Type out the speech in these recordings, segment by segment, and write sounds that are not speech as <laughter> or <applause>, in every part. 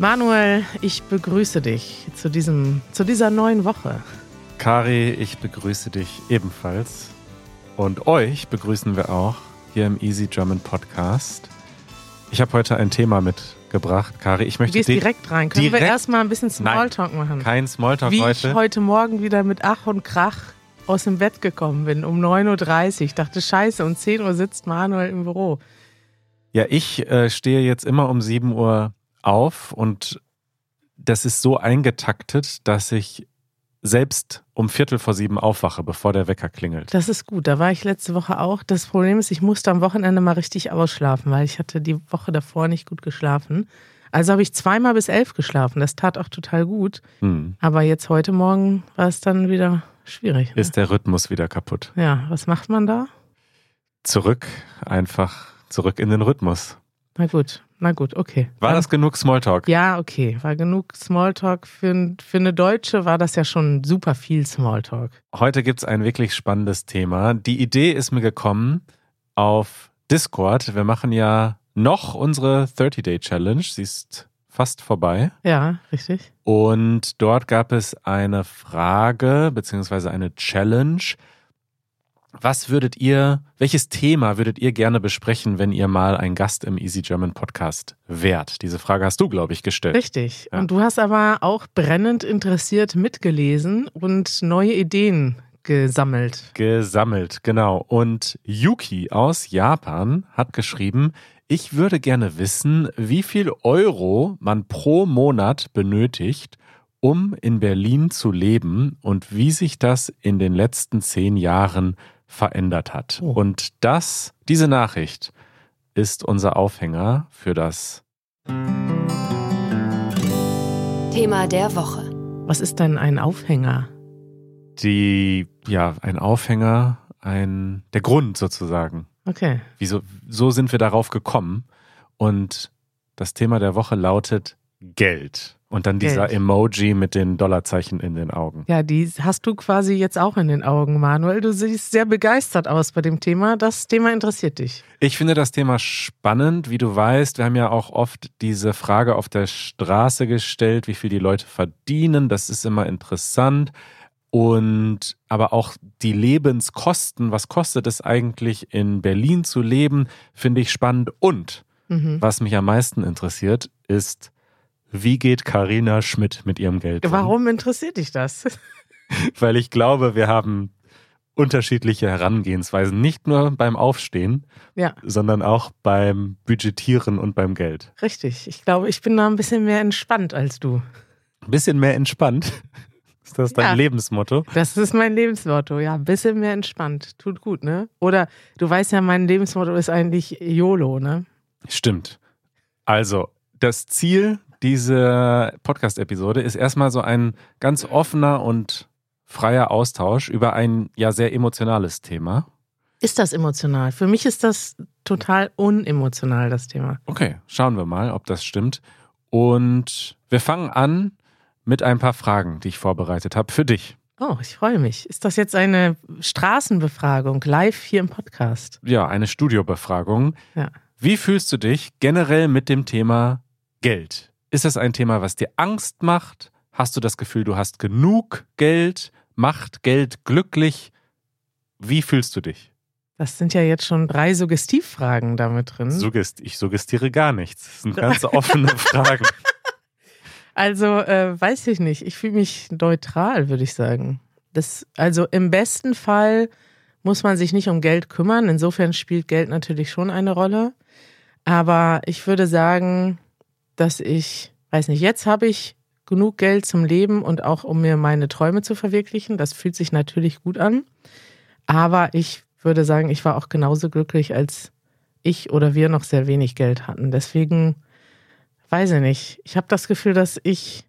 Manuel, ich begrüße dich zu, diesem, zu dieser neuen Woche. Kari, ich begrüße dich ebenfalls. Und euch begrüßen wir auch hier im Easy German Podcast. Ich habe heute ein Thema mitgebracht, Kari. Ich möchte du gehst direkt rein. Können direkt? wir erstmal ein bisschen Smalltalk Nein, machen? Kein Smalltalk Wie heute. ich heute Morgen wieder mit Ach und Krach aus dem Bett gekommen bin, um 9.30 Uhr. Ich dachte, scheiße, um 10 Uhr sitzt Manuel im Büro. Ja, ich äh, stehe jetzt immer um 7 Uhr auf und das ist so eingetaktet, dass ich selbst um Viertel vor sieben aufwache, bevor der Wecker klingelt. Das ist gut. Da war ich letzte Woche auch. Das Problem ist, ich musste am Wochenende mal richtig ausschlafen, weil ich hatte die Woche davor nicht gut geschlafen. Also habe ich zweimal bis elf geschlafen. Das tat auch total gut. Hm. Aber jetzt heute Morgen war es dann wieder schwierig. Ne? Ist der Rhythmus wieder kaputt. Ja, was macht man da? Zurück, einfach zurück in den Rhythmus. Na gut, na gut, okay. War das genug Smalltalk? Ja, okay. War genug Smalltalk. Für, für eine Deutsche war das ja schon super viel Smalltalk. Heute gibt es ein wirklich spannendes Thema. Die Idee ist mir gekommen auf Discord. Wir machen ja noch unsere 30-Day-Challenge. Sie ist fast vorbei. Ja, richtig. Und dort gab es eine Frage beziehungsweise eine Challenge. Was würdet ihr, welches Thema würdet ihr gerne besprechen, wenn ihr mal ein Gast im Easy German Podcast wärt? Diese Frage hast du, glaube ich, gestellt. Richtig. Ja. Und du hast aber auch brennend interessiert mitgelesen und neue Ideen gesammelt. Gesammelt, genau. Und Yuki aus Japan hat geschrieben, ich würde gerne wissen, wie viel Euro man pro Monat benötigt, um in Berlin zu leben und wie sich das in den letzten zehn Jahren verändert hat. Oh. Und das, diese Nachricht ist unser Aufhänger für das Thema der Woche. Was ist denn ein Aufhänger? die, ja, ein Aufhänger, ein, der Grund sozusagen. Okay. Wieso, so sind wir darauf gekommen. Und das Thema der Woche lautet Geld. Und dann dieser Geld. Emoji mit den Dollarzeichen in den Augen. Ja, die hast du quasi jetzt auch in den Augen, Manuel. Du siehst sehr begeistert aus bei dem Thema. Das Thema interessiert dich. Ich finde das Thema spannend. Wie du weißt, wir haben ja auch oft diese Frage auf der Straße gestellt, wie viel die Leute verdienen. Das ist immer interessant. Und aber auch die Lebenskosten, was kostet es eigentlich in Berlin zu leben, finde ich spannend. Und Mhm. was mich am meisten interessiert, ist, wie geht Karina Schmidt mit ihrem Geld um? Warum interessiert dich das? <laughs> Weil ich glaube, wir haben unterschiedliche Herangehensweisen, nicht nur beim Aufstehen, Ja, sondern auch beim Budgetieren und beim Geld. richtig. Ich glaube, ich bin da ein bisschen mehr entspannt als du. Ein bisschen mehr entspannt. <laughs> Ist das dein Ja. Lebensmotto? Das ist mein Lebensmotto, ja. Ein bisschen mehr entspannt. Tut gut, ne? Oder du weißt ja, mein Lebensmotto ist eigentlich YOLO, ne? Stimmt. Also, das Ziel dieser Podcast-Episode ist erstmal so ein ganz offener und freier Austausch über ein ja sehr emotionales Thema. Ist das emotional? Für mich ist das total unemotional, das Thema. Okay, schauen wir mal, ob das stimmt. Und wir fangen an mit ein paar Fragen, die ich vorbereitet habe für dich. Oh, ich freue mich. Ist das jetzt eine Straßenbefragung live hier im Podcast? Ja, eine Studiobefragung. Ja. Wie fühlst du dich generell mit dem Thema Geld? Ist das ein Thema, was dir Angst macht? Hast du das Gefühl, du hast genug Geld? Macht Geld glücklich? Wie fühlst du dich? Das sind ja jetzt schon drei Suggestivfragen damit drin. Suggest ich suggestiere gar nichts. Das sind ganz <laughs> offene Fragen. Also, äh, weiß ich nicht. Ich fühle mich neutral, würde ich sagen. Das, also im besten Fall muss man sich nicht um Geld kümmern. Insofern spielt Geld natürlich schon eine Rolle. Aber ich würde sagen, dass ich, weiß nicht, jetzt habe ich genug Geld zum Leben und auch um mir meine Träume zu verwirklichen. Das fühlt sich natürlich gut an. Aber ich würde sagen, ich war auch genauso glücklich, als ich oder wir noch sehr wenig Geld hatten. Deswegen weiß ich nicht. Ich habe das Gefühl, dass ich,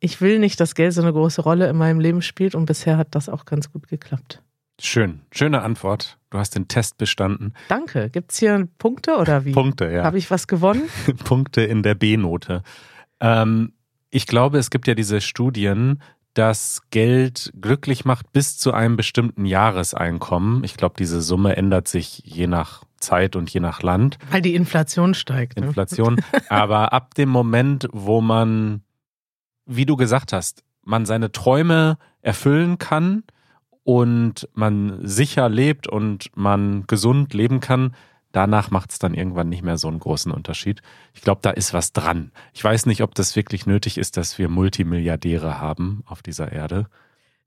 ich will nicht, dass Geld so eine große Rolle in meinem Leben spielt und bisher hat das auch ganz gut geklappt. Schön, schöne Antwort. Du hast den Test bestanden. Danke. Gibt es hier Punkte oder wie? Punkte, ja. Habe ich was gewonnen? <laughs> Punkte in der B-Note. Ähm, ich glaube, es gibt ja diese Studien, dass Geld glücklich macht bis zu einem bestimmten Jahreseinkommen. Ich glaube, diese Summe ändert sich je nach Zeit und je nach Land. Weil die Inflation steigt. Ne? Inflation. <laughs> Aber ab dem Moment, wo man, wie du gesagt hast, man seine Träume erfüllen kann und man sicher lebt und man gesund leben kann, danach macht es dann irgendwann nicht mehr so einen großen Unterschied. Ich glaube, da ist was dran. Ich weiß nicht, ob das wirklich nötig ist, dass wir Multimilliardäre haben auf dieser Erde.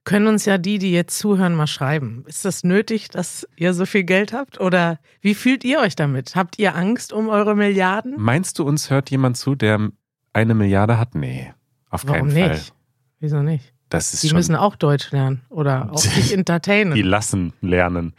Können uns ja die, die jetzt zuhören, mal schreiben. Ist das nötig, dass ihr so viel Geld habt? Oder wie fühlt ihr euch damit? Habt ihr Angst um eure Milliarden? Meinst du, uns hört jemand zu, der eine Milliarde hat? Nee, auf Warum keinen Fall. nicht? Wieso nicht? Das ist Die schon, müssen auch Deutsch lernen oder auch <laughs> sich entertainen. die lassen lernen.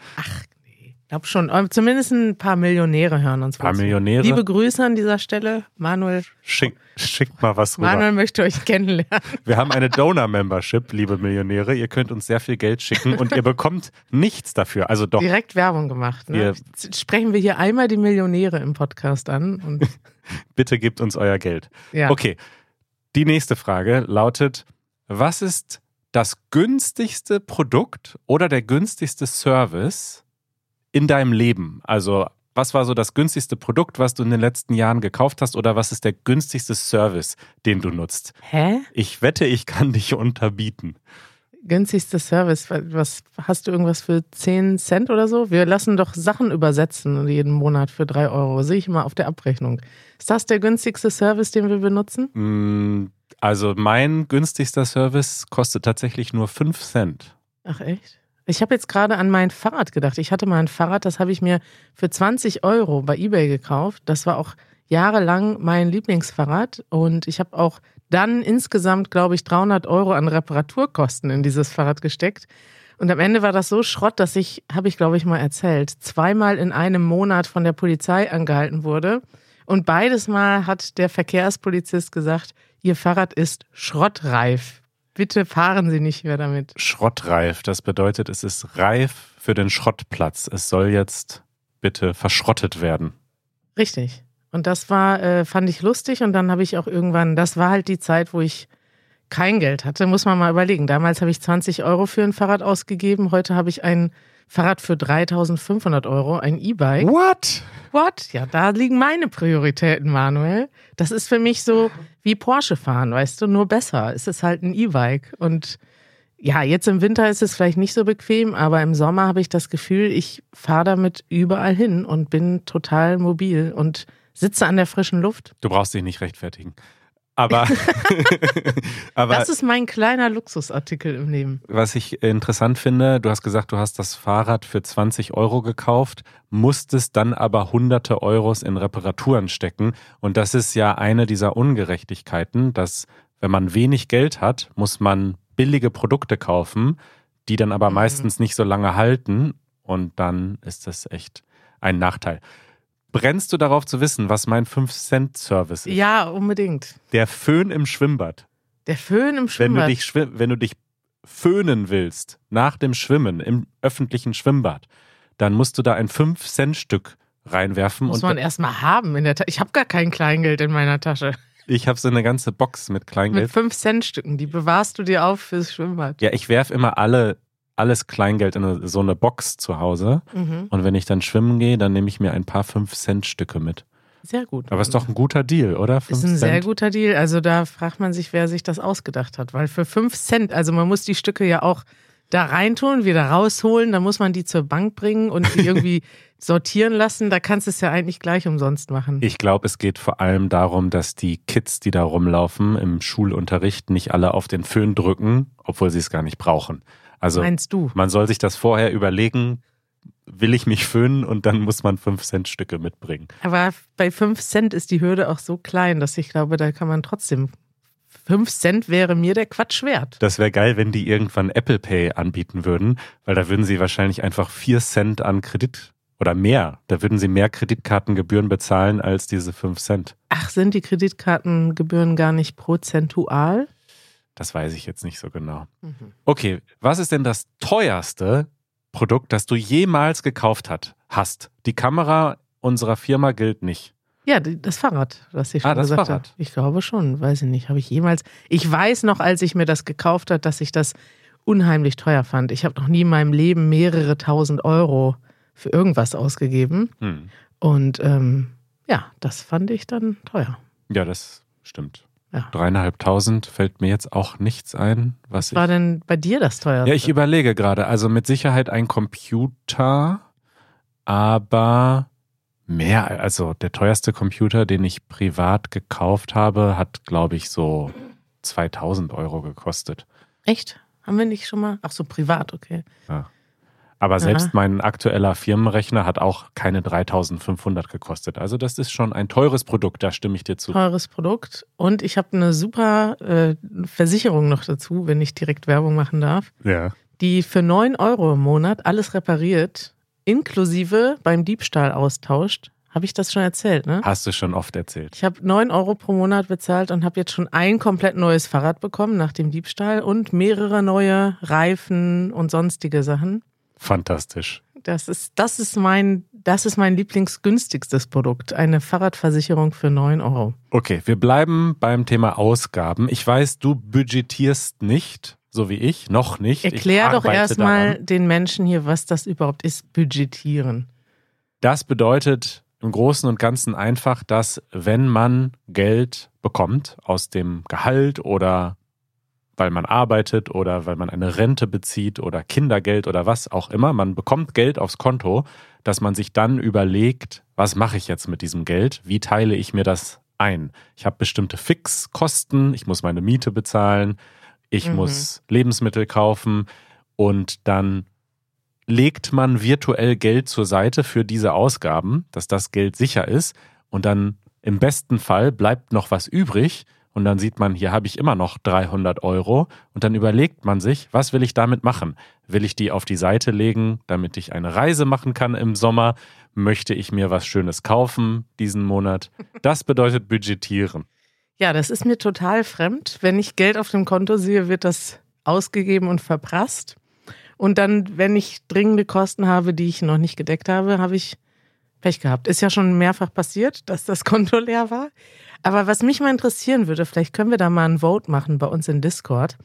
Ich glaube schon. Aber Zumindest ein paar Millionäre hören uns Ein paar. Millionäre. Liebe Grüße an dieser Stelle. Manuel, Schick, schickt mal was rüber. Manuel möchte euch <laughs> kennenlernen. Wir haben eine Donor-Membership, liebe Millionäre. Ihr könnt uns sehr viel Geld schicken und ihr bekommt nichts dafür. Also doch, Direkt Werbung gemacht. Ne? Jetzt Sprechen wir hier einmal die Millionäre im Podcast an. Und, <laughs> bitte gebt uns euer Geld. ja. Okay, die nächste Frage lautet, was ist das günstigste Produkt oder der günstigste Service in deinem Leben? Also was war so das günstigste Produkt, was du in den letzten Jahren gekauft hast oder was ist der günstigste Service, den du nutzt? Hä? Ich wette, ich kann dich unterbieten. Günstigster Service. Was hast du irgendwas für 10 Cent oder so? Wir lassen doch Sachen übersetzen jeden Monat für 3 Euro. Sehe ich immer auf der Abrechnung. Ist das der günstigste Service, den wir benutzen? Mm, Also mein günstigster Service kostet tatsächlich nur 5 Cent. Ach echt? Ich habe jetzt gerade an mein Fahrrad gedacht. Ich hatte mal ein Fahrrad, das habe ich mir für 20 Euro bei eBay gekauft. Das war auch jahrelang mein Lieblingsfahrrad und ich habe auch dann insgesamt, glaube ich, 300 Euro an Reparaturkosten in dieses Fahrrad gesteckt. Und am Ende war das so Schrott, dass ich, habe ich glaube ich mal erzählt, zweimal in einem Monat von der Polizei angehalten wurde. Und beides Mal hat der Verkehrspolizist gesagt, Ihr Fahrrad ist schrottreif. Bitte fahren Sie nicht mehr damit. Schrottreif, das bedeutet, es ist reif für den Schrottplatz. Es soll jetzt bitte verschrottet werden. Richtig. Und das war, äh, fand ich lustig. Und dann habe ich auch irgendwann, das war halt die Zeit, wo ich kein Geld hatte, muss man mal überlegen. Damals habe ich 20 Euro für ein Fahrrad ausgegeben. Heute habe ich ein Fahrrad für 3500 Euro, ein E-Bike. What? What? Ja, da liegen meine Prioritäten, Manuel. Das ist für mich so wie Porsche fahren, weißt du, nur besser. Es ist halt ein E-Bike. Und ja, jetzt im Winter ist es vielleicht nicht so bequem, aber im Sommer habe ich das Gefühl, ich fahre damit überall hin und bin total mobil und sitze an der frischen Luft. Du brauchst dich nicht rechtfertigen. Aber, <laughs> <laughs> aber Das ist mein kleiner Luxusartikel im Leben. was ich interessant finde, du hast gesagt, du hast das Fahrrad für 20 Euro gekauft, musstest dann aber hunderte Euros in Reparaturen stecken. Und das ist ja eine dieser Ungerechtigkeiten, dass wenn man wenig Geld hat, muss man billige Produkte kaufen, die dann aber Mhm. meistens nicht so lange halten. Und dann ist das echt ein Nachteil. Brennst du darauf zu wissen, was mein 5-Cent-Service ist? Ja, unbedingt. Der Föhn im Schwimmbad. Der Föhn im Wenn du, Schwimmbad. dich, wenn du dich föhnen willst nach dem Schwimmen im öffentlichen Schwimmbad, dann musst du da ein 5-Cent-Stück reinwerfen. muss und man erstmal haben in der Tasche. Ich habe gar kein Kleingeld in meiner Tasche. ich habe so eine ganze Box mit Mit Kleingeld. 5 Cent Stücken. Die bewahrst du dir auf fürs Schwimmbad. Ja, ich werf immer alle, alles Kleingeld in so eine Box zu Hause. Mhm. Und wenn ich dann schwimmen gehe, dann nehme ich mir ein paar 5-Cent-Stücke mit. Sehr gut. Aber ist doch ein guter Deal, oder? Ist 5 ein sehr Cent? guter Deal. Also da fragt man sich, wer sich das ausgedacht hat. Weil für 5 Cent, also man muss die Stücke ja auch da reintun, wieder rausholen, dann muss man die zur Bank bringen und die irgendwie <laughs> sortieren lassen. Da kannst du es ja eigentlich gleich umsonst machen. Ich glaube, es geht vor allem darum, dass die Kids, die da rumlaufen im Schulunterricht, nicht alle auf den Föhn drücken, obwohl sie es gar nicht brauchen. Also Meinst du? man soll sich das vorher überlegen, will ich mich föhnen und dann muss man 5 Cent Stücke mitbringen. Aber bei 5 Cent ist die Hürde auch so klein, dass ich glaube, da kann man trotzdem. 5 Cent wäre mir der Quatsch wert. Das wäre geil, wenn die irgendwann Apple Pay anbieten würden, weil da würden sie wahrscheinlich einfach 4 Cent an Kredit oder mehr. Da würden sie mehr Kreditkartengebühren bezahlen als diese 5 Cent. Ach, sind die Kreditkartengebühren gar nicht prozentual? Das weiß ich jetzt nicht so genau. Mhm. Okay, was ist denn das teuerste Produkt, das du jemals gekauft hat, hast? Die Kamera unserer Firma gilt nicht. Ja, das Fahrrad, was ich schon Ah, das gesagt Fahrrad. habe. Ich glaube schon, weiß ich nicht. Habe ich jemals. Ich weiß noch, als ich mir das gekauft habe, dass ich das unheimlich teuer fand. Ich habe noch nie in meinem Leben mehrere tausend Euro für irgendwas ausgegeben. Hm. Und ähm, ja, das fand ich dann teuer. Ja, das stimmt. Ja. Dreieinhalbtausend fällt mir jetzt auch nichts ein, was, Was war ich. denn bei dir das teuerste? Ja, ich überlege gerade. Also mit Sicherheit ein Computer, aber mehr. Also der teuerste Computer, den ich privat gekauft habe, hat, glaube ich, so 2000 Euro gekostet. Echt? Haben wir nicht schon mal? Ach so, privat, okay. Aber selbst Aha. mein aktueller Firmenrechner hat auch keine 3500 gekostet. Also das ist schon ein teures Produkt, da stimme ich dir zu. Teures Produkt. Und ich habe eine super äh, Versicherung noch dazu, wenn ich direkt Werbung machen darf, Ja. die für 9 Euro im Monat alles repariert, inklusive beim Diebstahl austauscht. Habe ich das schon erzählt, ne? Hast du schon oft erzählt. Ich habe 9 Euro pro Monat bezahlt und habe jetzt schon ein komplett neues Fahrrad bekommen nach dem Diebstahl und mehrere neue Reifen und sonstige Sachen. Fantastisch. Das ist, das ist mein, das ist mein lieblingsgünstigstes Produkt. Eine Fahrradversicherung für 9 Euro. Okay, wir bleiben beim Thema Ausgaben. Ich weiß, du budgetierst nicht, so wie ich, noch nicht. Ich Erklär doch erstmal den Menschen hier, was das überhaupt ist, budgetieren. Das bedeutet im Großen und Ganzen einfach, dass wenn man Geld bekommt aus dem Gehalt oder weil man arbeitet oder weil man eine Rente bezieht oder Kindergeld oder was auch immer, man bekommt Geld aufs Konto, dass man sich dann überlegt, was mache ich jetzt mit diesem Geld? Wie teile ich mir das ein? Ich habe bestimmte Fixkosten, ich muss meine Miete bezahlen, ich Mhm. muss Lebensmittel kaufen und dann legt man virtuell Geld zur Seite für diese Ausgaben, dass das Geld sicher ist und dann im besten Fall bleibt noch was übrig und dann sieht man, hier habe ich immer noch 300 Euro und dann überlegt man sich, was will ich damit machen? Will ich die auf die Seite legen, damit ich eine Reise machen kann im Sommer? Möchte ich mir was Schönes kaufen diesen Monat? Das bedeutet budgetieren. Ja, das ist mir total fremd. Wenn ich Geld auf dem Konto sehe, wird das ausgegeben und verprasst. Und dann, wenn ich dringende Kosten habe, die ich noch nicht gedeckt habe, habe ich Pech gehabt. Ist ja schon mehrfach passiert, dass das <laughs> Konto leer war. Aber was mich mal interessieren würde, vielleicht können wir da mal ein Vote machen bei uns in Discord.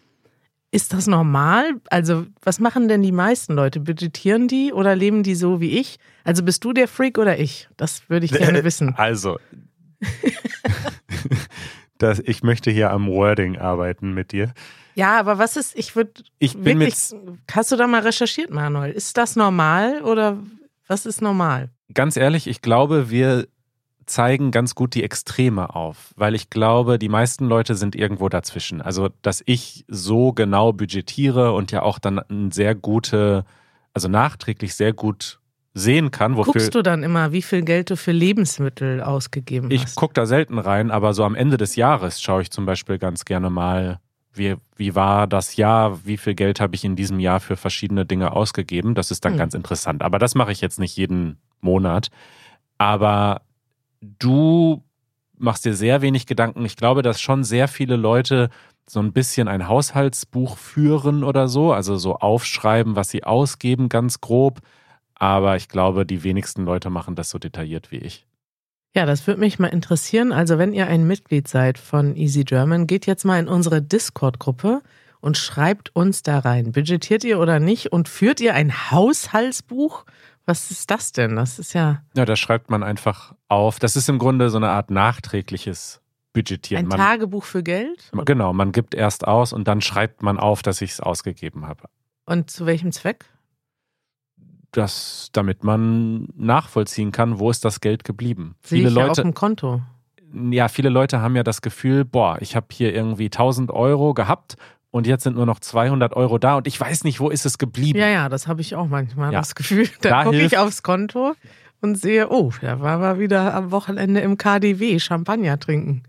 Ist das normal? Also, was machen denn die meisten Leute? Budgetieren die oder leben die so wie ich? Also, bist du der Freak oder ich? Das würde ich gerne <laughs> wissen. Also, das, ich möchte hier am Wording arbeiten mit dir. Ja, aber was ist, ich würde Ich bin wirklich, mit, hast du da mal recherchiert, Manuel? Ist das normal oder was ist normal? ganz ehrlich, ich glaube, wir zeigen ganz gut die Extreme auf, weil ich glaube, die meisten Leute sind irgendwo dazwischen. Also, dass ich so genau budgetiere und ja auch dann ein sehr gute, also nachträglich sehr gut sehen kann, wofür Guckst du dann immer, wie viel Geld du für Lebensmittel ausgegeben ich hast? gucke da selten rein, aber so am Ende des Jahres schaue ich zum Beispiel ganz gerne mal, wie, wie war das Jahr, wie viel Geld habe ich in diesem Jahr für verschiedene Dinge ausgegeben. Das ist dann Hm. ganz interessant. Aber das mache ich jetzt nicht jeden Monat. Aber du machst dir sehr wenig Gedanken. Ich glaube, dass schon sehr viele Leute so ein bisschen ein Haushaltsbuch führen oder so, also so aufschreiben, was sie ausgeben, ganz grob. Aber ich glaube, die wenigsten Leute machen das so detailliert wie ich. Ja, das würde mich mal interessieren. Also, wenn ihr ein Mitglied seid von Easy German, geht jetzt mal in unsere Discord-Gruppe und schreibt uns da rein. Budgetiert ihr oder nicht? Und führt ihr ein Haushaltsbuch? Was ist das denn? Das ist ja Ja, da schreibt man einfach auf. Das ist im Grunde so eine Art nachträgliches Budgetieren. ein Man, Tagebuch für Geld? genau, man gibt erst aus und dann schreibt man auf, dass ich es ausgegeben habe. Und zu welchem Zweck? Das, damit man nachvollziehen kann, wo ist das Geld geblieben. Sehe Viele ich ja auf Leute, dem Konto. ja, viele Leute haben ja das Gefühl, boah, ich habe hier irgendwie 1000 Euro gehabt und jetzt sind nur noch 200 Euro da und ich weiß nicht, wo ist es geblieben. Ja, ja, das habe ich auch manchmal Ja. das Gefühl. Da, Da gucke ich aufs Konto und sehe, oh, da war wir wieder am Wochenende im KDW Champagner trinken.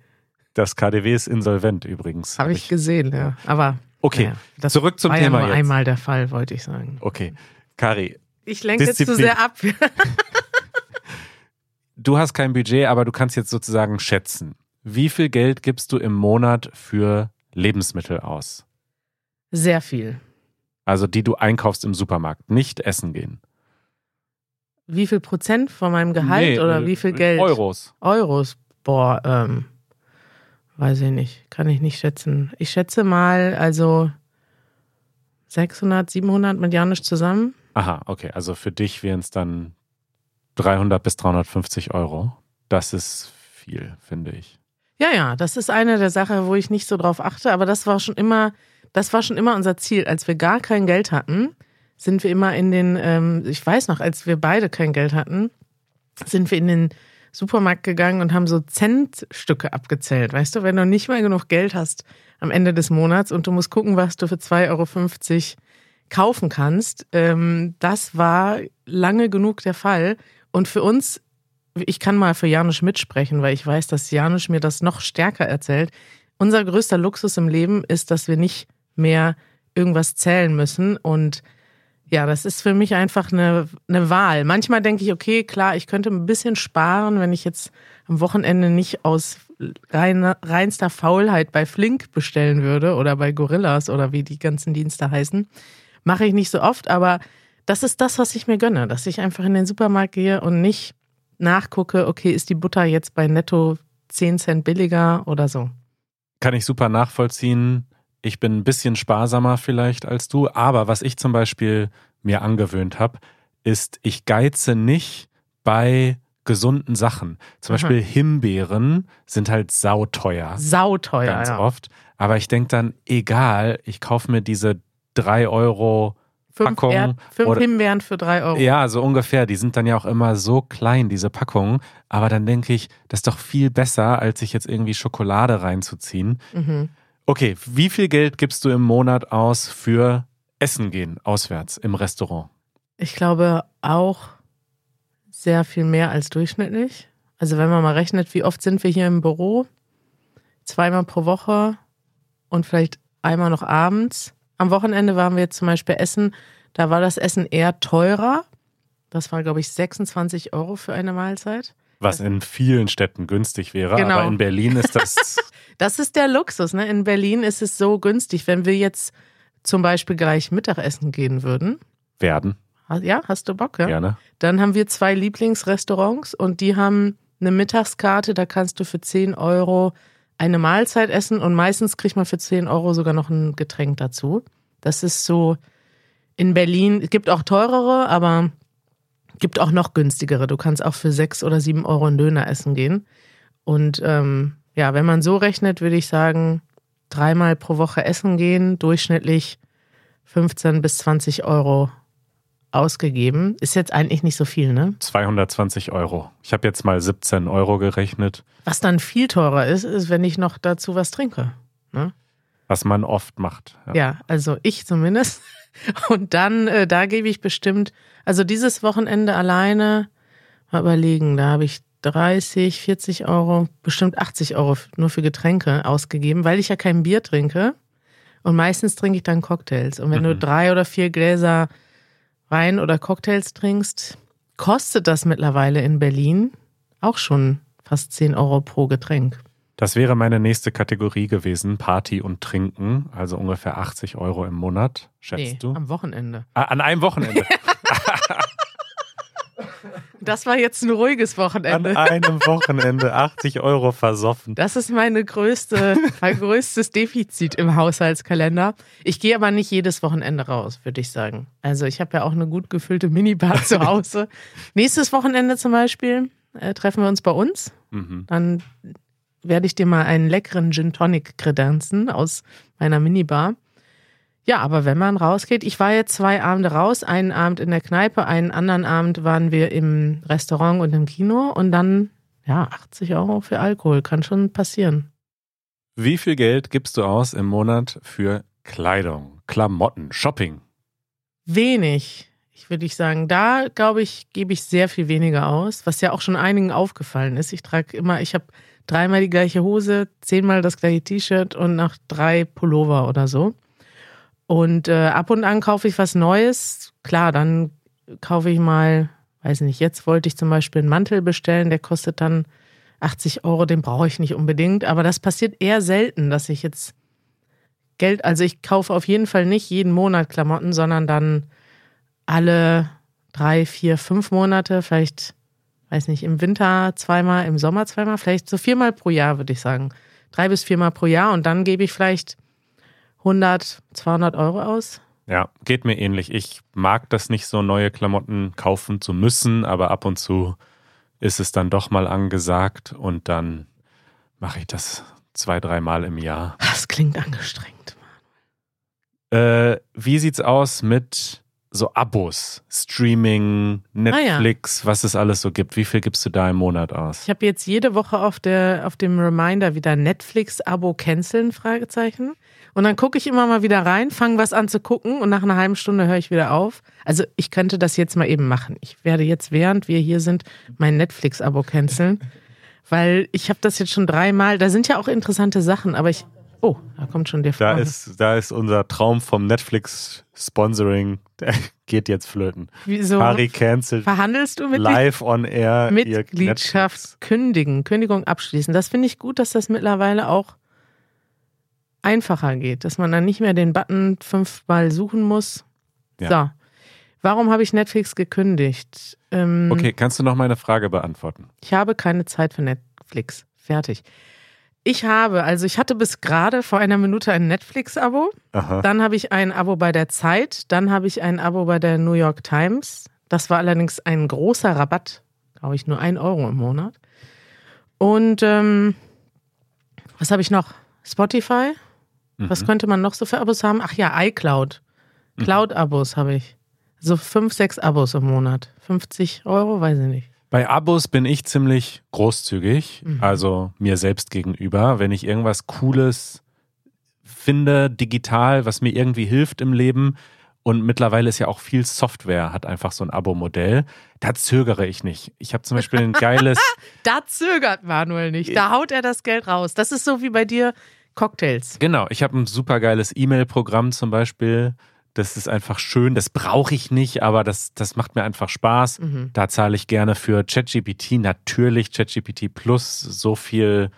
Das KDW ist insolvent übrigens. Habe ich gesehen, ja. Aber Okay, naja, das zurück zum war Thema ja nur jetzt. einmal der Fall, wollte ich sagen. Okay, Kari, Ich lenke jetzt zu sehr ab. <laughs> du hast kein Budget, aber du kannst jetzt sozusagen schätzen. Wie viel Geld gibst du im Monat für Lebensmittel aus? Sehr viel. Also die du einkaufst im Supermarkt, nicht essen gehen. Wie viel Prozent von meinem Gehalt Nee, oder äh, wie viel Geld? Euros. Euros. Boah, ähm, weiß ich nicht. Kann ich nicht schätzen. Ich schätze mal, also 600, 700 mit Janisch zusammen. Aha, okay. Also für dich wären es dann 300 bis 350 Euro. Das ist viel, finde ich. Ja, ja, das ist eine der Sachen, wo ich nicht so drauf achte, aber das war schon immer, das war schon immer unser Ziel. Als wir gar kein Geld hatten, sind wir immer in den, ähm, ich weiß noch, als wir beide kein Geld hatten, sind wir in den Supermarkt gegangen und haben so Centstücke abgezählt. Weißt du, wenn du nicht mal genug Geld hast am Ende des Monats und du musst gucken, was du für 2,50 Euro kaufen kannst, ähm, das war lange genug der Fall. Und für uns, ich kann mal für Janusz mitsprechen, weil ich weiß, dass Janusz mir das noch stärker erzählt. Unser größter Luxus im Leben ist, dass wir nicht mehr irgendwas zählen müssen und ja, das ist für mich einfach eine, eine Wahl. Manchmal denke ich, okay, klar, ich könnte ein bisschen sparen, wenn ich jetzt am Wochenende nicht aus rein, reinster Faulheit bei Flink bestellen würde oder bei Gorillas oder wie die ganzen Dienste heißen. Mache ich nicht so oft, aber das ist das, was ich mir gönne, dass ich einfach in den Supermarkt gehe und nicht nachgucke, okay, ist die Butter jetzt bei netto 10 Cent billiger oder so. Kann ich super nachvollziehen. Ich bin ein bisschen sparsamer vielleicht als du, aber was ich zum Beispiel mir angewöhnt habe, ist, ich geize nicht bei gesunden Sachen. Zum Beispiel. Himbeeren sind halt sauteuer. Sauteuer. Ganz ja. oft. Aber ich denke dann, egal, ich kaufe mir diese drei Euro Fünf, Packung. Erd, fünf oder, Himbeeren für drei Euro. Ja, so ungefähr. Die sind dann ja auch immer so klein, diese Packungen. Aber dann denke ich, das ist doch viel besser, als sich jetzt irgendwie Schokolade reinzuziehen. Mhm. Okay, wie viel Geld gibst du im Monat aus für Essen gehen, auswärts, im Restaurant? Ich glaube auch sehr viel mehr als durchschnittlich. Also wenn man mal rechnet, wie oft sind wir hier im Büro? Zweimal pro Woche und vielleicht einmal noch abends. Am Wochenende waren wir jetzt zum Beispiel essen. Da war das Essen eher teurer. Das war, glaube ich, 26 Euro für eine Mahlzeit. Was in vielen Städten günstig wäre, genau. aber in Berlin ist das <laughs> Das ist der Luxus. Ne? In Berlin ist es so günstig, wenn wir jetzt zum Beispiel gleich Mittagessen gehen würden. Werden. Ja, hast du Bock? Ja? Gerne. Dann haben wir zwei Lieblingsrestaurants und die haben eine Mittagskarte, da kannst du für 10 Euro eine Mahlzeit essen und meistens kriegt man für 10 Euro sogar noch ein Getränk dazu. Das ist so in Berlin, es gibt auch teurere, aber gibt auch noch günstigere. Du kannst auch für 6 oder 7 Euro einen Döner essen gehen. Und ähm, ja, wenn man so rechnet, würde ich sagen, dreimal pro Woche essen gehen, durchschnittlich 15 bis 20 Euro ausgegeben. Ist jetzt eigentlich nicht so viel, ne? 220 Euro. Ich habe jetzt mal 17 Euro gerechnet. Was dann viel teurer ist, ist, wenn ich noch dazu was trinke. Ne? Was man oft macht. Ja, ja also ich zumindest. <laughs> Und dann, äh, da gebe ich bestimmt, also dieses Wochenende alleine, mal überlegen, da habe ich 30, 40 Euro, bestimmt 80 Euro nur für Getränke ausgegeben, weil ich ja kein Bier trinke. Und meistens trinke ich dann Cocktails. Und wenn mhm. du drei oder vier Gläser Wein oder Cocktails trinkst, kostet das mittlerweile in Berlin auch schon fast 10 Euro pro Getränk. Das wäre meine nächste Kategorie gewesen, Party und Trinken, also ungefähr 80 Euro im Monat, schätzt nee, du? Am Wochenende. Ah, an einem Wochenende. <laughs> Das war jetzt ein ruhiges Wochenende. An einem Wochenende 80 Euro versoffen. Das ist meine größte, mein größtes Defizit im Haushaltskalender. Ich gehe aber nicht jedes Wochenende raus, würde ich sagen. Also ich habe ja auch eine gut gefüllte Minibar zu Hause. <laughs> Nächstes Wochenende zum Beispiel äh, treffen wir uns bei uns. Mhm. Dann werde ich dir mal einen leckeren Gin Tonic kredenzen aus meiner Minibar. Ja, aber wenn man rausgeht, ich war jetzt zwei Abende raus, einen Abend in der Kneipe, einen anderen Abend waren wir im Restaurant und im Kino und dann, ja, 80 Euro für Alkohol, kann schon passieren. Wie viel Geld gibst du aus im Monat für Kleidung, Klamotten, Shopping? Wenig, ich würde ich sagen. Da, glaube ich, gebe ich sehr viel weniger aus, was ja auch schon einigen aufgefallen ist. Ich trage immer, ich habe dreimal die gleiche Hose, zehnmal das gleiche T-Shirt und noch drei Pullover oder so. Und äh, ab und an kaufe ich was Neues. Klar, dann kaufe ich mal, weiß nicht, jetzt wollte ich zum Beispiel einen Mantel bestellen, der kostet dann 80 Euro, den brauche ich nicht unbedingt. Aber das passiert eher selten, dass ich jetzt Geld, also ich kaufe auf jeden Fall nicht jeden Monat Klamotten, sondern dann alle drei, vier, fünf Monate, vielleicht, weiß nicht, im Winter zweimal, im Sommer zweimal, vielleicht so viermal pro Jahr, würde ich sagen. Drei bis viermal pro Jahr und dann gebe ich vielleicht 100, 200 Euro aus Ja, geht mir ähnlich. Ich mag das nicht so, neue Klamotten kaufen zu müssen, aber ab und zu ist es dann doch mal angesagt und dann mache ich das zwei, dreimal im Jahr. Das klingt angestrengt. Äh, wie sieht's aus mit so Abos, Streaming, Netflix, was es alles so gibt? Wie viel gibst du da im Monat aus? Ich habe jetzt jede Woche auf, der, auf dem Reminder wieder Netflix-Abo canceln, Fragezeichen. Und dann gucke ich immer mal wieder rein, fange was an zu gucken und nach einer halben Stunde höre ich wieder auf. Also ich könnte das jetzt mal eben machen. Ich werde jetzt, während wir hier sind, mein Netflix-Abo canceln. Weil ich habe das jetzt schon dreimal, da sind ja auch interessante Sachen, aber ich. Oh, da kommt schon der Da ist, da ist unser Traum vom Netflix-Sponsoring, der <laughs> geht jetzt flöten. Wieso? Harry cancelt Verhandelst du mit live on air Mitgliedschaft kündigen, Kündigung abschließen. Das finde ich gut, dass das mittlerweile auch einfacher geht, dass man dann nicht mehr den Button fünfmal suchen muss. Ja. So. Warum habe ich Netflix gekündigt? Ähm, Okay, kannst du noch meine Frage beantworten? Ich habe keine Zeit für Netflix. Fertig. Ich habe, also ich hatte bis gerade vor einer Minute ein Netflix-Abo. Dann habe ich ein Abo bei der Zeit. Dann habe ich ein Abo bei der New York Times. Das war allerdings ein großer Rabatt. Glaube ich, nur ein Euro im Monat. Und ähm, was habe ich noch? Spotify. Was Mhm. könnte man noch so für Abos haben? Ach ja, iCloud. Mhm. Cloud-Abos habe ich. So fünf, sechs Abos im Monat. 50 Euro, weiß ich nicht. Bei Abos bin ich ziemlich großzügig, Mhm. also mir selbst gegenüber. Wenn ich irgendwas Cooles finde, digital, was mir irgendwie hilft im Leben, und mittlerweile ist ja auch viel Software, hat einfach so ein Abo-Modell, da zögere ich nicht. Ich habe zum Beispiel ein geiles, <laughs> Da zögert Manuel nicht. Da haut er das Geld raus. Das ist so wie bei dir Cocktails. genau, ich habe ein super geiles E-Mail-Programm zum Beispiel. Das ist einfach schön, das brauche ich nicht, aber das, das macht mir einfach Spaß. Mhm. Da zahle ich gerne für ChatGPT, natürlich ChatGPT Plus, so viel,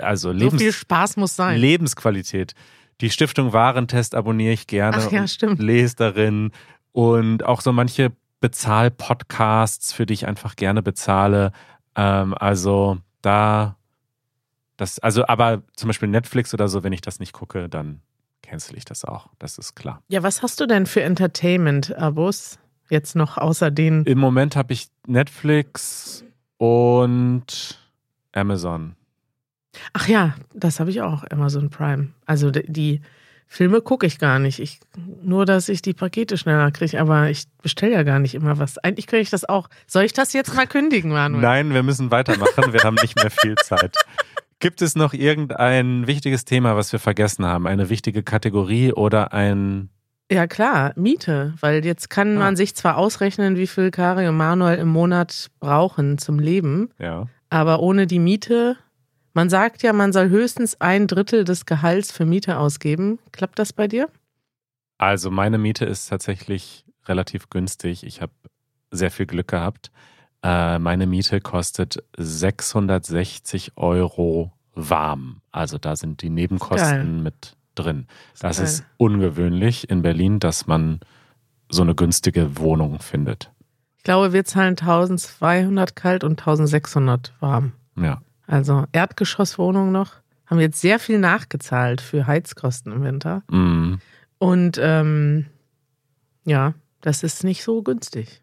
also So Lebens viel Spaß muss sein. Lebensqualität. Die Stiftung Warentest abonniere ich gerne Ach ja, und stimmt. lese darin. Und auch so manche Bezahl-Podcasts, für die ich einfach gerne bezahle. Ähm, also da, das, also aber zum Beispiel Netflix oder so, wenn ich das nicht gucke, dann cancel ich das auch. Das ist klar. Ja, was hast du denn für Entertainment-Abos jetzt noch außer den? Im Moment habe ich Netflix und Amazon. Ach ja, das habe ich auch, Amazon Prime. Also die, die Filme gucke ich gar nicht. Ich, nur, dass ich die Pakete schneller kriege, aber ich bestelle ja gar nicht immer was. Eigentlich könnte ich das auch. Soll ich das jetzt mal kündigen, Manuel? Nein, wir müssen weitermachen. Wir haben nicht mehr viel Zeit. <laughs> Gibt es noch irgendein wichtiges Thema, was wir vergessen haben? Eine wichtige Kategorie oder ein. Ja klar, Miete, weil jetzt kann Ah. man sich zwar ausrechnen, wie viel Kari und Manuel im Monat brauchen zum Leben, Ja. aber ohne die Miete, man sagt ja, man soll höchstens ein Drittel des Gehalts für Miete ausgeben. Klappt das bei dir? Also, meine Miete ist tatsächlich relativ günstig. Ich habe sehr viel Glück gehabt. Äh, meine Miete kostet 660 Euro warm. Also, da sind die Nebenkosten mit drin. Das geil. ist ungewöhnlich in Berlin, dass man so eine günstige Wohnung findet. Ich glaube, wir zahlen 1200 kalt und 1600 warm. Ja. Also Erdgeschosswohnung noch. Haben jetzt sehr viel nachgezahlt für Heizkosten im Winter. Mm. Und ähm, ja, das ist nicht so günstig,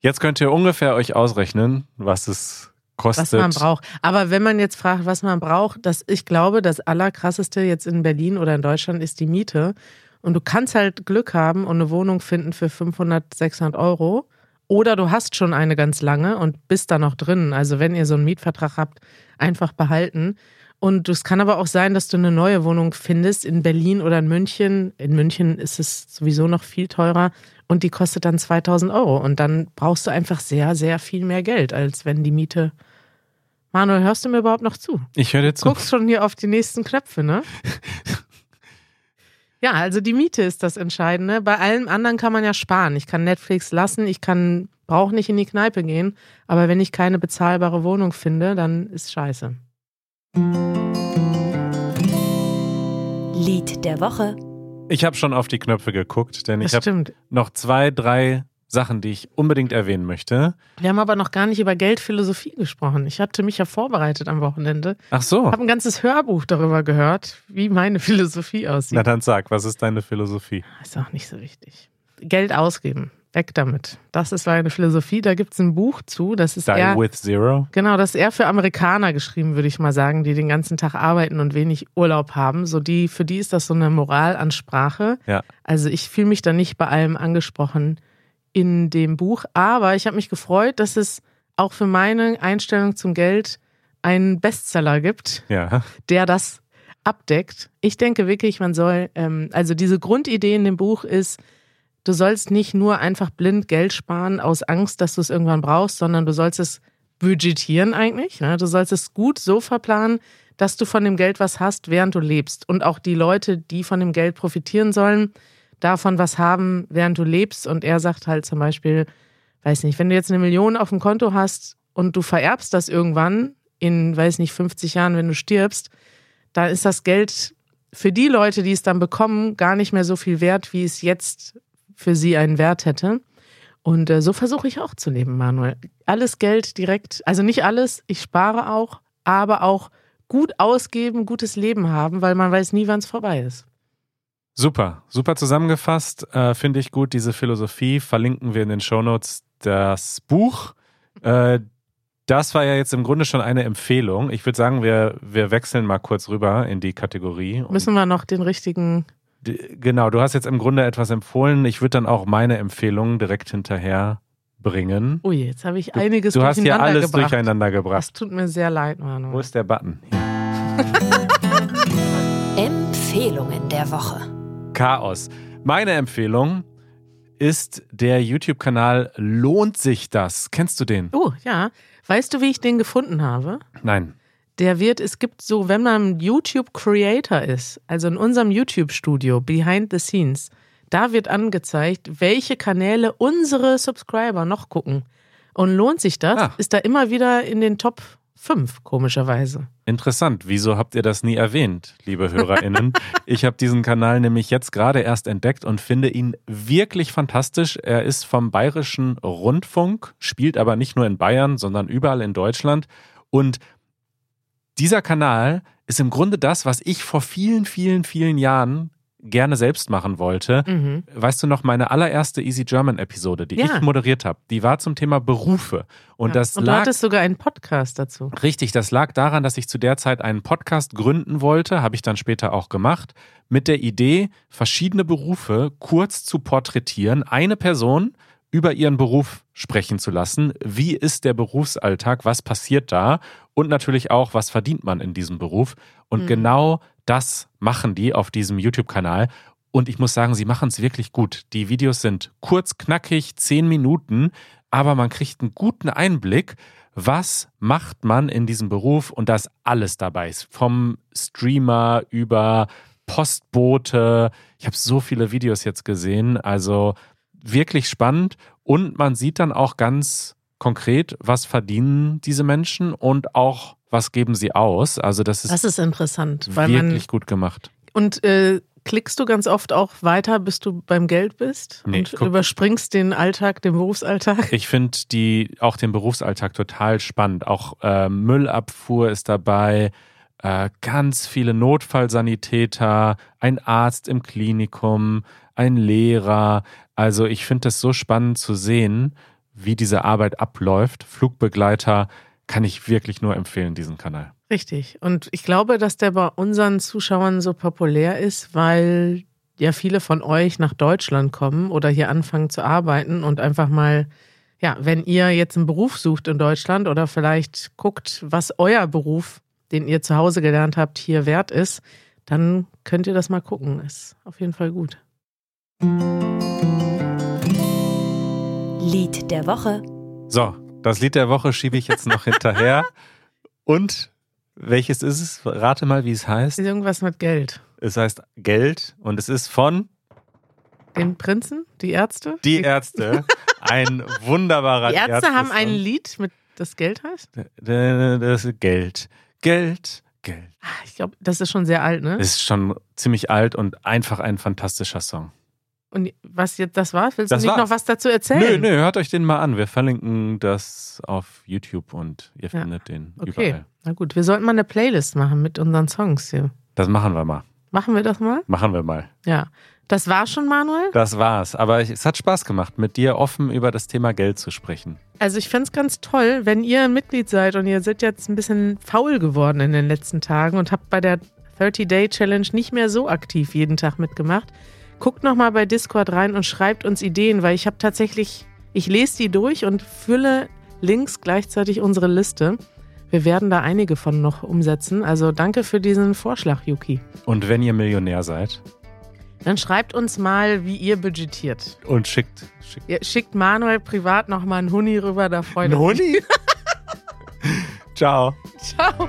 Jetzt könnt ihr ungefähr euch ausrechnen, was es kostet. was man braucht. Aber wenn man jetzt fragt, was man braucht, das, ich glaube, das Allerkrasseste jetzt in Berlin oder in Deutschland ist die Miete. Und du kannst halt Glück haben und eine Wohnung finden für 500, 600 Euro. Oder du hast schon eine ganz lange und bist da noch drin. Also wenn ihr so einen Mietvertrag habt, einfach behalten. Und es kann aber auch sein, dass du eine neue Wohnung findest in Berlin oder in München. In München ist es sowieso noch viel teurer und die kostet dann 2000 Euro. Und dann brauchst du einfach sehr, sehr viel mehr Geld, als wenn die Miete. Manuel, hörst du mir überhaupt noch zu? Ich höre jetzt Du guckst schon hier auf die nächsten Knöpfe, ne? <laughs> Ja, also die Miete ist das Entscheidende. Bei allem anderen kann man ja sparen. Ich kann Netflix lassen, ich kann, brauche nicht in die Kneipe gehen. Aber wenn ich keine bezahlbare Wohnung finde, dann ist scheiße. Lied der Woche. Ich habe schon auf die Knöpfe geguckt, denn ich habe noch zwei, drei Sachen, die ich unbedingt erwähnen möchte. Wir haben aber noch gar nicht über Geldphilosophie gesprochen. Ich hatte mich ja vorbereitet am Wochenende. Ach so. Habe ein ganzes Hörbuch darüber gehört, wie meine Philosophie aussieht. Na dann sag, was ist deine Philosophie? Ist auch nicht so wichtig. Geld ausgeben. Weg damit. Das ist meine Philosophie. Da gibt es ein Buch zu. Das ist Die eher, with Zero? genau, das ist eher für Amerikaner geschrieben, würde ich mal sagen, die den ganzen Tag arbeiten und wenig Urlaub haben. So die, für die ist das so eine Moralansprache. Ja. Also ich fühle mich da nicht bei allem angesprochen in dem Buch. Aber ich habe mich gefreut, dass es auch für meine Einstellung zum Geld einen Bestseller gibt Ja. der das abdeckt. Ich denke wirklich, man soll, ähm, also diese Grundidee in dem Buch ist, du sollst nicht nur einfach blind Geld sparen aus Angst, dass du es irgendwann brauchst, sondern du sollst es budgetieren eigentlich. Ne? Du sollst es gut so verplanen, dass du von dem Geld was hast, während du lebst. Und auch die Leute, die von dem Geld profitieren sollen, davon was haben, während du lebst. Und er sagt halt zum Beispiel, weiß nicht, wenn du jetzt eine Million auf dem Konto hast und du vererbst das irgendwann in, weiß nicht, 50 Jahren, wenn du stirbst, dann ist das Geld für die Leute, die es dann bekommen, gar nicht mehr so viel wert, wie es jetzt für sie einen Wert hätte. Und äh, so versuche ich auch zu leben, Manuel. Alles Geld direkt, also nicht alles, ich spare auch, aber auch gut ausgeben, gutes Leben haben, weil man weiß nie, wann es vorbei ist. Super, super zusammengefasst. Äh, Finde ich gut, diese Philosophie. Verlinken wir in den Shownotes das Buch. Äh, das war ja jetzt im Grunde schon eine Empfehlung. Ich würde sagen, wir, wir wechseln mal kurz rüber in die Kategorie. Müssen wir noch den richtigen. Genau, du hast jetzt im Grunde etwas empfohlen. Ich würde dann auch meine Empfehlung direkt hinterher bringen. Ui, jetzt habe ich einiges Du hast hier durcheinander alles gebracht. durcheinander Das gebracht. tut mir sehr leid, Wo Manuel. ist der Button? <laughs> Empfehlungen der Woche. Chaos. Meine Empfehlung ist der YouTube-Kanal Lohnt sich das? Kennst du den? Oh, ja. Weißt du, wie ich den gefunden habe? Nein. Der wird, es gibt so, wenn man YouTube-Creator ist, also in unserem YouTube-Studio, Behind the Scenes, da wird angezeigt, welche Kanäle unsere Subscriber noch gucken. Und lohnt sich das? Ah. Ist da immer wieder in den Top 5, komischerweise. Interessant. Wieso habt ihr das nie erwähnt, liebe HörerInnen? <laughs> ich habe diesen Kanal nämlich jetzt gerade erst entdeckt und finde ihn wirklich fantastisch. Er ist vom Bayerischen Rundfunk, spielt aber nicht nur in Bayern, sondern überall in Deutschland. Und dieser Kanal ist im Grunde das, was ich vor vielen, vielen, vielen Jahren gerne selbst machen wollte. Mhm. Weißt du noch, meine allererste Easy German Episode, die Ja. ich moderiert habe, die war zum Thema Berufe. Und Ja. das Und du lag hattest sogar einen Podcast dazu. Richtig, das lag daran, dass ich zu der Zeit einen Podcast gründen wollte, habe ich dann später auch gemacht, mit der Idee, verschiedene Berufe kurz zu porträtieren, eine Person über ihren Beruf sprechen zu lassen. Wie ist der Berufsalltag? Was passiert da? Und natürlich auch, was verdient man in diesem Beruf? Und Mhm. genau das machen die auf diesem YouTube-Kanal. Und ich muss sagen, sie machen es wirklich gut. Die Videos sind kurz, knackig, zehn Minuten, aber man kriegt einen guten Einblick, was macht man in diesem Beruf und da ist alles dabei. Vom Streamer über Postbote. Ich habe so viele Videos jetzt gesehen. Also wirklich spannend. Und man sieht dann auch ganz konkret, was verdienen diese Menschen und auch, was geben sie aus. Also das ist, Das ist interessant, weil man. wirklich gut gemacht. Und äh, klickst du ganz oft auch weiter, bis du beim Geld bist Nee, und guck- überspringst den Alltag, den Berufsalltag? Ich finde die auch den Berufsalltag total spannend. Auch äh, Müllabfuhr ist dabei, äh, ganz viele Notfallsanitäter, ein Arzt im Klinikum, ein Lehrer. Also ich finde es so spannend zu sehen, wie diese Arbeit abläuft. Flugbegleiter kann ich wirklich nur empfehlen, diesen Kanal. Richtig. Und ich glaube, dass der bei unseren Zuschauern so populär ist, weil ja viele von euch nach Deutschland kommen oder hier anfangen zu arbeiten und einfach mal, ja, wenn ihr jetzt einen Beruf sucht in Deutschland oder vielleicht guckt, was euer Beruf, den ihr zu Hause gelernt habt, hier wert ist, dann könnt ihr das mal gucken. Ist auf jeden Fall gut. Lied der Woche. So, das Lied der Woche schiebe ich jetzt noch hinterher. <laughs> Und welches ist es? Rate mal, wie es heißt. Irgendwas mit Geld? Es heißt Geld und es ist von Den Prinzen? Die Ärzte? Die Ärzte. Ein wunderbarer Die Ärzte haben Ärzte-Song. ein Lied, mit das Geld heißt? Das ist Geld. Geld. Geld. Ah, Ich glaube, das ist schon sehr alt, ne? Es ist schon ziemlich alt und einfach ein fantastischer Song. Und was jetzt das war? Willst Das du nicht war's. noch was dazu erzählen? Nö, nö, hört euch den mal an. Wir verlinken das auf YouTube und ihr Ja. findet den Okay, überall. na gut. Wir sollten mal eine Playlist machen mit unseren Songs hier. Das machen wir mal. Machen wir das mal? Machen wir mal. Ja. Das war schon, Manuel? Das war's. Aber es hat Spaß gemacht, mit dir offen über das Thema Geld zu sprechen. Also ich fände es ganz toll, wenn ihr ein Mitglied seid und ihr seid jetzt ein bisschen faul geworden in den letzten Tagen und habt bei der 30-Day-Challenge nicht mehr so aktiv jeden Tag mitgemacht. Guckt nochmal bei Discord rein und schreibt uns Ideen, weil ich habe tatsächlich, ich lese die durch und fülle links gleichzeitig unsere Liste. Wir werden da einige von noch umsetzen. Also danke für diesen Vorschlag, Yuki. Und wenn ihr Millionär seid Dann schreibt uns mal, wie ihr budgetiert. und schickt, schickt Ihr schickt Manuel privat nochmal einen Huni rüber, da freut er sich. <laughs> Ciao. Ciao.